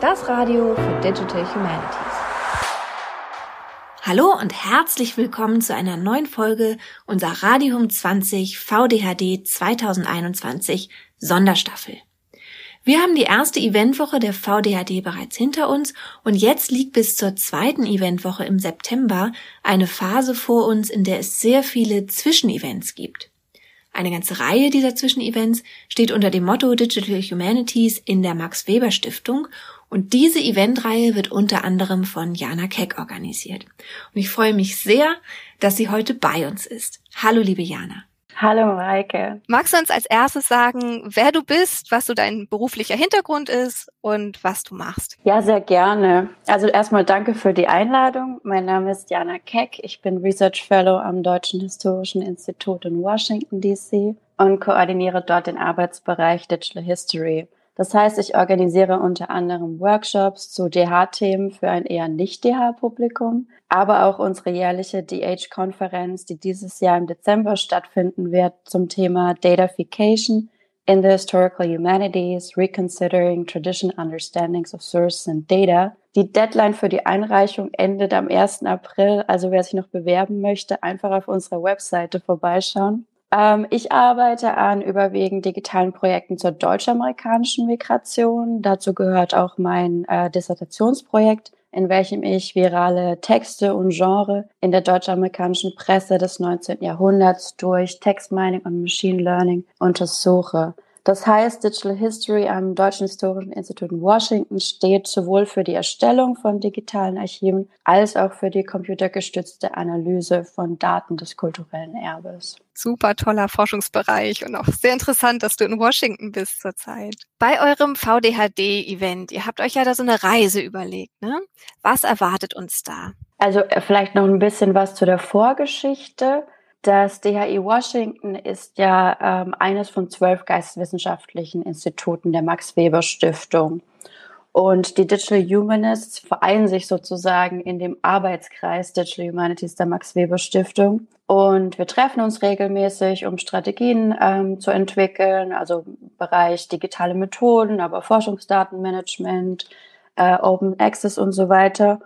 das Radio für Digital Humanities. Hallo und herzlich willkommen zu einer neuen Folge unserer Radium 20 VDHD 2021 Sonderstaffel. Wir haben die erste Eventwoche der VDHD bereits hinter uns und jetzt liegt bis zur zweiten Eventwoche im September eine Phase vor uns, in der es sehr viele Zwischenevents gibt. Eine ganze Reihe dieser Zwischenevents steht unter dem Motto Digital Humanities in der Max Weber Stiftung und diese Eventreihe wird unter anderem von Jana Keck organisiert. Und ich freue mich sehr, dass sie heute bei uns ist. Hallo, liebe Jana. Hallo Mareike. Magst du uns als erstes sagen, wer du bist, was so dein beruflicher Hintergrund ist und was du machst? Ja, sehr gerne. Also erstmal danke für die Einladung. Mein Name ist Jana Keck. Ich bin Research Fellow am Deutschen Historischen Institut in Washington, DC und koordiniere dort den Arbeitsbereich Digital History. Das heißt, ich organisiere unter anderem Workshops zu DH-Themen für ein eher nicht DH-Publikum, aber auch unsere jährliche DH-Konferenz, die dieses Jahr im Dezember stattfinden wird, zum Thema Datafication in the Historical Humanities, Reconsidering Traditional Understandings of Sources and Data. Die Deadline für die Einreichung endet am 1. April, also wer sich noch bewerben möchte, einfach auf unserer Webseite vorbeischauen. Ähm, ich arbeite an überwiegend digitalen Projekten zur deutsch-amerikanischen Migration. Dazu gehört auch mein äh, Dissertationsprojekt, in welchem ich virale Texte und Genre in der deutsch-amerikanischen Presse des 19. Jahrhunderts durch Textmining und Machine Learning untersuche. Das heißt, Digital History am Deutschen Historischen Institut in Washington steht sowohl für die Erstellung von digitalen Archiven als auch für die computergestützte Analyse von Daten des kulturellen Erbes. Super toller Forschungsbereich und auch sehr interessant, dass du in Washington bist zurzeit. Bei eurem VDHD-Event, ihr habt euch ja da so eine Reise überlegt, ne? Was erwartet uns da? Also äh, vielleicht noch ein bisschen was zu der Vorgeschichte. Das DHI Washington ist ja ähm, eines von zwölf geisteswissenschaftlichen Instituten der Max Weber Stiftung. Und die Digital Humanists vereinen sich sozusagen in dem Arbeitskreis Digital Humanities der Max Weber Stiftung. Und wir treffen uns regelmäßig, um Strategien ähm, zu entwickeln, also im Bereich digitale Methoden, aber Forschungsdatenmanagement, äh, Open Access und so weiter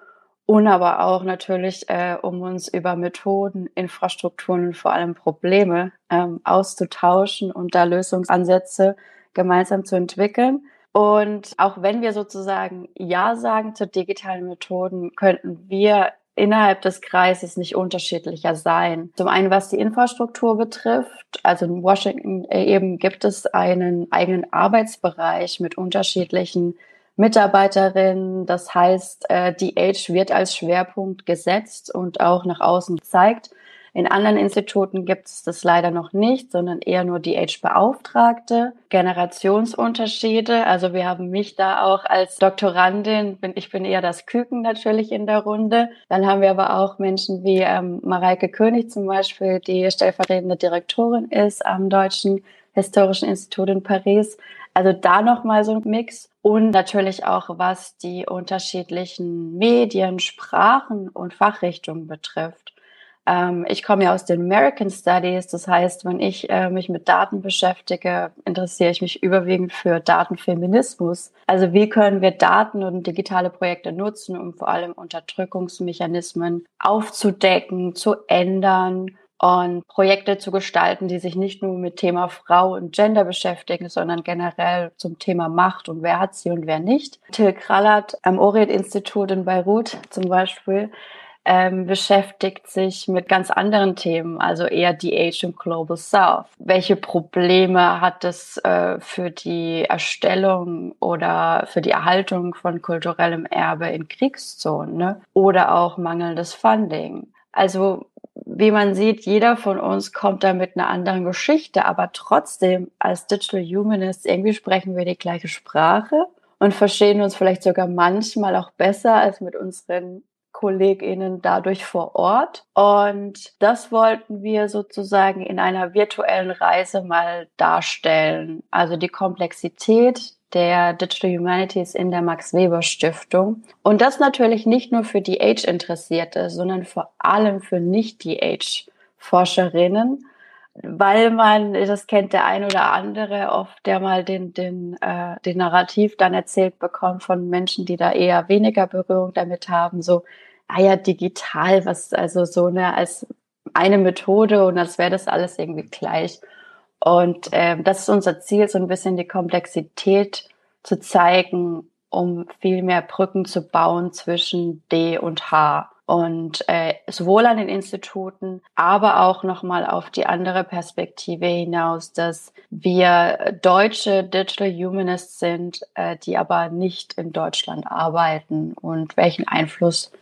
und aber auch natürlich, äh, um uns über Methoden, Infrastrukturen und vor allem Probleme ähm, auszutauschen und da Lösungsansätze gemeinsam zu entwickeln. Und auch wenn wir sozusagen Ja sagen zu digitalen Methoden, könnten wir innerhalb des Kreises nicht unterschiedlicher sein. Zum einen, was die Infrastruktur betrifft. Also in Washington äh, eben gibt es einen eigenen Arbeitsbereich mit unterschiedlichen Mitarbeiterin. Das heißt, äh, die Age wird als Schwerpunkt gesetzt und auch nach außen gezeigt. In anderen Instituten gibt es das leider noch nicht, sondern eher nur die Age-Beauftragte. Generationsunterschiede. Also wir haben mich da auch als Doktorandin, bin, ich bin eher das Küken natürlich in der Runde. Dann haben wir aber auch Menschen wie ähm, Mareike König zum Beispiel, die stellvertretende Direktorin ist am Deutschen Historischen Institut in Paris. Also da nochmal so ein Mix und natürlich auch was die unterschiedlichen Medien, Sprachen und Fachrichtungen betrifft. Ähm, ich komme ja aus den American Studies, das heißt, wenn ich äh, mich mit Daten beschäftige, interessiere ich mich überwiegend für Datenfeminismus. Also wie können wir Daten und digitale Projekte nutzen, um vor allem Unterdrückungsmechanismen aufzudecken, zu ändern und Projekte zu gestalten, die sich nicht nur mit Thema Frau und Gender beschäftigen, sondern generell zum Thema Macht und wer hat sie und wer nicht. Till Krallert am Orient-Institut in Beirut zum Beispiel ähm, beschäftigt sich mit ganz anderen Themen, also eher die Age im Global South. Welche Probleme hat es äh, für die Erstellung oder für die Erhaltung von kulturellem Erbe in Kriegszonen ne? oder auch mangelndes Funding? Also wie man sieht, jeder von uns kommt da mit einer anderen Geschichte, aber trotzdem als Digital Humanists irgendwie sprechen wir die gleiche Sprache und verstehen uns vielleicht sogar manchmal auch besser als mit unseren KollegInnen dadurch vor Ort. Und das wollten wir sozusagen in einer virtuellen Reise mal darstellen. Also die Komplexität der Digital Humanities in der Max Weber Stiftung. Und das natürlich nicht nur für die Age-Interessierte, sondern vor allem für nicht die Age-Forscherinnen. weil man, das kennt der ein oder andere oft, der mal den, den, äh, den Narrativ dann erzählt bekommt von Menschen, die da eher weniger Berührung damit haben, so, ah ja, digital, was, also so ne, als eine Methode und als wäre das alles irgendwie gleich. Und ähm, das ist unser Ziel, so ein bisschen die Komplexität zu zeigen, um viel mehr Brücken zu bauen zwischen D und H. Und äh, sowohl an den Instituten, aber auch nochmal auf die andere Perspektive hinaus, dass wir deutsche Digital Humanists sind, äh, die aber nicht in Deutschland arbeiten und welchen Einfluss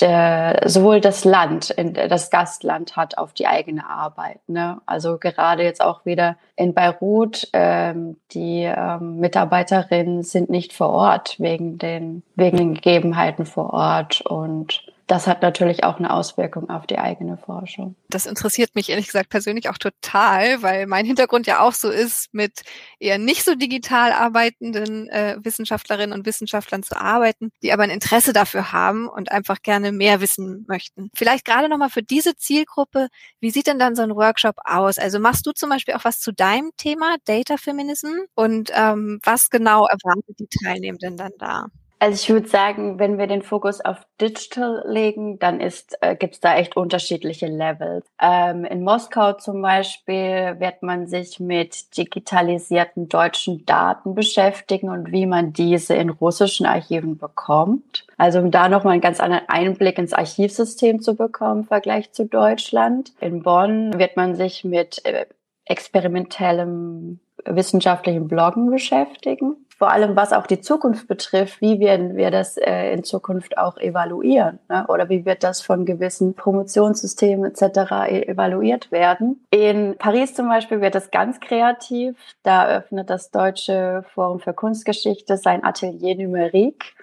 der, sowohl das Land, das Gastland hat auf die eigene Arbeit. Ne? Also gerade jetzt auch wieder in Beirut, ähm, die ähm, Mitarbeiterinnen sind nicht vor Ort wegen den, wegen den Gegebenheiten vor Ort und das hat natürlich auch eine Auswirkung auf die eigene Forschung. Das interessiert mich ehrlich gesagt persönlich auch total, weil mein Hintergrund ja auch so ist, mit eher nicht so digital arbeitenden äh, Wissenschaftlerinnen und Wissenschaftlern zu arbeiten, die aber ein Interesse dafür haben und einfach gerne mehr wissen möchten. Vielleicht gerade nochmal für diese Zielgruppe, wie sieht denn dann so ein Workshop aus? Also machst du zum Beispiel auch was zu deinem Thema, Data Feminism? Und ähm, was genau erwartet die Teilnehmenden dann da? Also ich würde sagen, wenn wir den Fokus auf Digital legen, dann ist äh, gibt es da echt unterschiedliche Levels. Ähm, in Moskau zum Beispiel wird man sich mit digitalisierten deutschen Daten beschäftigen und wie man diese in russischen Archiven bekommt. Also um da nochmal einen ganz anderen Einblick ins Archivsystem zu bekommen im Vergleich zu Deutschland. In Bonn wird man sich mit äh, experimentellem wissenschaftlichen Bloggen beschäftigen vor allem was auch die Zukunft betrifft, wie werden wir das äh, in Zukunft auch evaluieren ne? oder wie wird das von gewissen Promotionssystemen etc. E evaluiert werden. In Paris zum Beispiel wird das ganz kreativ. Da öffnet das Deutsche Forum für Kunstgeschichte sein Atelier Numerique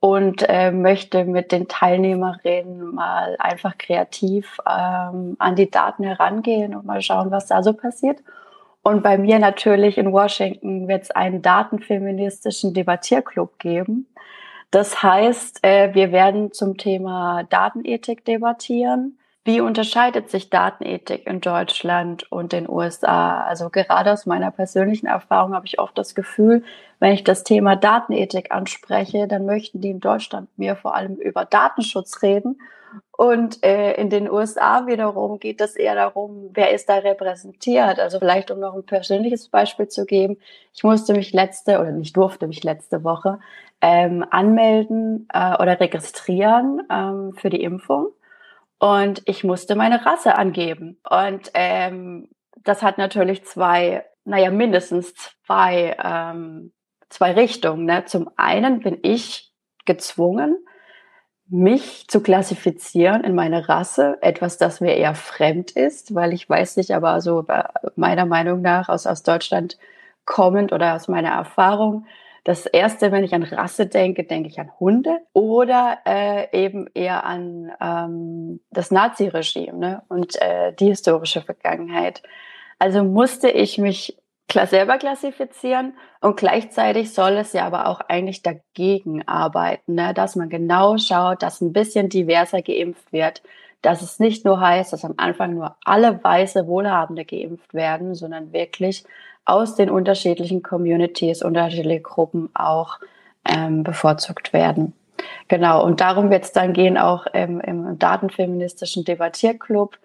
und äh, möchte mit den Teilnehmerinnen mal einfach kreativ ähm, an die Daten herangehen und mal schauen, was da so passiert. Und bei mir natürlich in Washington wird es einen datenfeministischen Debattierclub geben. Das heißt, äh, wir werden zum Thema Datenethik debattieren. Wie unterscheidet sich Datenethik in Deutschland und den USA? Also gerade aus meiner persönlichen Erfahrung habe ich oft das Gefühl, wenn ich das Thema Datenethik anspreche, dann möchten die in Deutschland mir vor allem über Datenschutz reden und äh, in den USA wiederum geht es eher darum, wer ist da repräsentiert. Also vielleicht, um noch ein persönliches Beispiel zu geben. Ich musste mich letzte, oder nicht durfte mich letzte Woche ähm, anmelden äh, oder registrieren ähm, für die Impfung. Und ich musste meine Rasse angeben. Und ähm, das hat natürlich zwei, naja, mindestens zwei, ähm, zwei Richtungen. Ne? Zum einen bin ich gezwungen, mich zu klassifizieren in meine Rasse, etwas, das mir eher fremd ist, weil ich weiß nicht, aber so meiner Meinung nach aus, aus Deutschland kommend oder aus meiner Erfahrung, das erste, wenn ich an Rasse denke, denke ich an Hunde oder äh, eben eher an ähm, das Naziregime ne? und äh, die historische Vergangenheit. Also musste ich mich selber klassifizieren und gleichzeitig soll es ja aber auch eigentlich dagegen arbeiten, ne? dass man genau schaut, dass ein bisschen diverser geimpft wird, dass es nicht nur heißt, dass am Anfang nur alle weiße Wohlhabende geimpft werden, sondern wirklich aus den unterschiedlichen Communities, unterschiedliche Gruppen auch ähm, bevorzugt werden. Genau, und darum wird es dann gehen auch im, im datenfeministischen Debattierclub.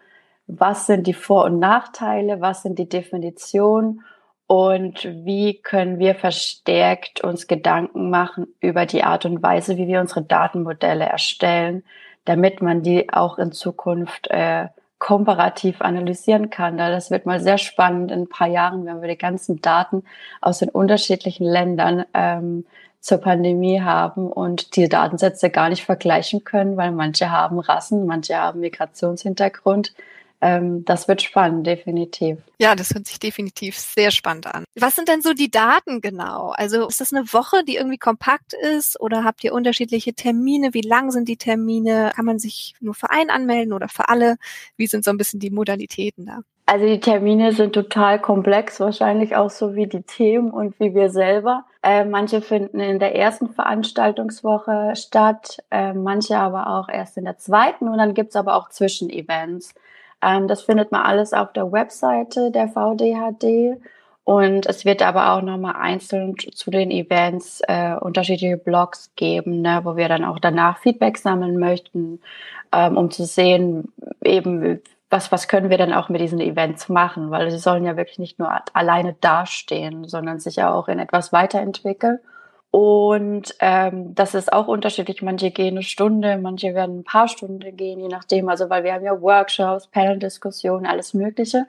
Was sind die Vor- und Nachteile? Was sind die Definitionen? Und wie können wir verstärkt uns Gedanken machen über die Art und Weise, wie wir unsere Datenmodelle erstellen, damit man die auch in Zukunft äh, komparativ analysieren kann. Das wird mal sehr spannend in ein paar Jahren, wenn wir die ganzen Daten aus den unterschiedlichen Ländern ähm, zur Pandemie haben und die Datensätze gar nicht vergleichen können, weil manche haben Rassen, manche haben Migrationshintergrund ähm, das wird spannend, definitiv. Ja, das hört sich definitiv sehr spannend an. Was sind denn so die Daten genau? Also ist das eine Woche, die irgendwie kompakt ist oder habt ihr unterschiedliche Termine? Wie lang sind die Termine? Kann man sich nur für einen anmelden oder für alle? Wie sind so ein bisschen die Modalitäten da? Also die Termine sind total komplex, wahrscheinlich auch so wie die Themen und wie wir selber. Äh, manche finden in der ersten Veranstaltungswoche statt, äh, manche aber auch erst in der zweiten und dann gibt's aber auch Zwischenevents. Ähm, das findet man alles auf der Webseite der VDHD. Und es wird aber auch nochmal einzeln zu den Events äh, unterschiedliche Blogs geben, ne, wo wir dann auch danach Feedback sammeln möchten, ähm, um zu sehen, eben, was, was können wir dann auch mit diesen Events machen, weil sie sollen ja wirklich nicht nur alleine dastehen, sondern sich ja auch in etwas weiterentwickeln. Und ähm, das ist auch unterschiedlich. Manche gehen eine Stunde, manche werden ein paar Stunden gehen, je nachdem. Also weil wir haben ja Workshops, Panel-Diskussionen, alles Mögliche.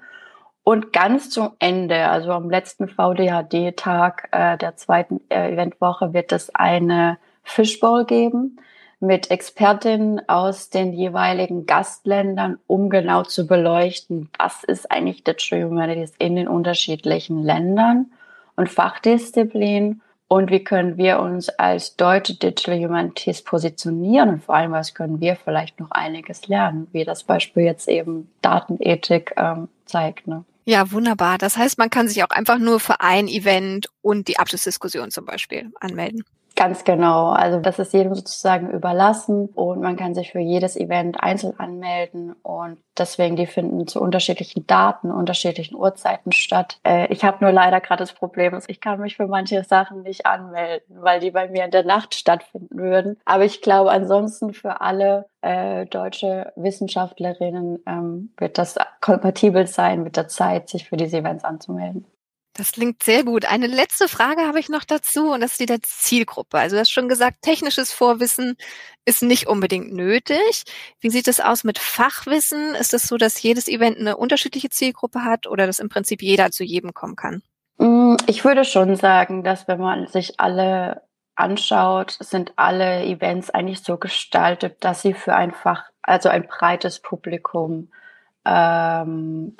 Und ganz zum Ende, also am letzten VDHD-Tag äh, der zweiten äh, Eventwoche, wird es eine Fishbowl geben mit Expertinnen aus den jeweiligen Gastländern, um genau zu beleuchten, was ist eigentlich Digital Humanities in den unterschiedlichen Ländern und Fachdisziplinen und wie können wir uns als deutsche Digital Humanities positionieren und vor allem, was können wir vielleicht noch einiges lernen, wie das Beispiel jetzt eben Datenethik ähm, zeigt. Ne? Ja, wunderbar. Das heißt, man kann sich auch einfach nur für ein Event und die Abschlussdiskussion zum Beispiel anmelden. Ganz genau. Also das ist jedem sozusagen überlassen und man kann sich für jedes Event einzeln anmelden und deswegen die finden zu unterschiedlichen Daten, unterschiedlichen Uhrzeiten statt. Äh, ich habe nur leider gerade das Problem, ich kann mich für manche Sachen nicht anmelden, weil die bei mir in der Nacht stattfinden würden. Aber ich glaube, ansonsten für alle äh, deutsche Wissenschaftlerinnen ähm, wird das kompatibel sein mit der Zeit, sich für diese Events anzumelden. Das klingt sehr gut. Eine letzte Frage habe ich noch dazu und das ist die der Zielgruppe. Also du hast schon gesagt, technisches Vorwissen ist nicht unbedingt nötig. Wie sieht es aus mit Fachwissen? Ist es so, dass jedes Event eine unterschiedliche Zielgruppe hat oder dass im Prinzip jeder zu jedem kommen kann? Mm, ich würde schon sagen, dass wenn man sich alle anschaut, sind alle Events eigentlich so gestaltet, dass sie für ein Fach, also ein breites Publikum ähm,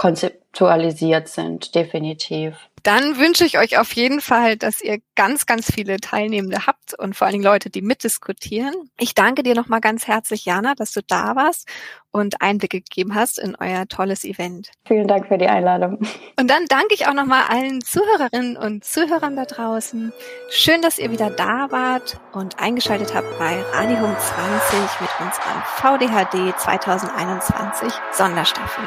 konzeptualisiert sind, definitiv. Dann wünsche ich euch auf jeden Fall, dass ihr ganz, ganz viele Teilnehmende habt und vor allen Dingen Leute, die mitdiskutieren. Ich danke dir nochmal ganz herzlich, Jana, dass du da warst und Einblicke gegeben hast in euer tolles Event. Vielen Dank für die Einladung. Und dann danke ich auch nochmal allen Zuhörerinnen und Zuhörern da draußen. Schön, dass ihr wieder da wart und eingeschaltet habt bei Radium 20 mit unserem VDHD 2021 Sonderstaffel.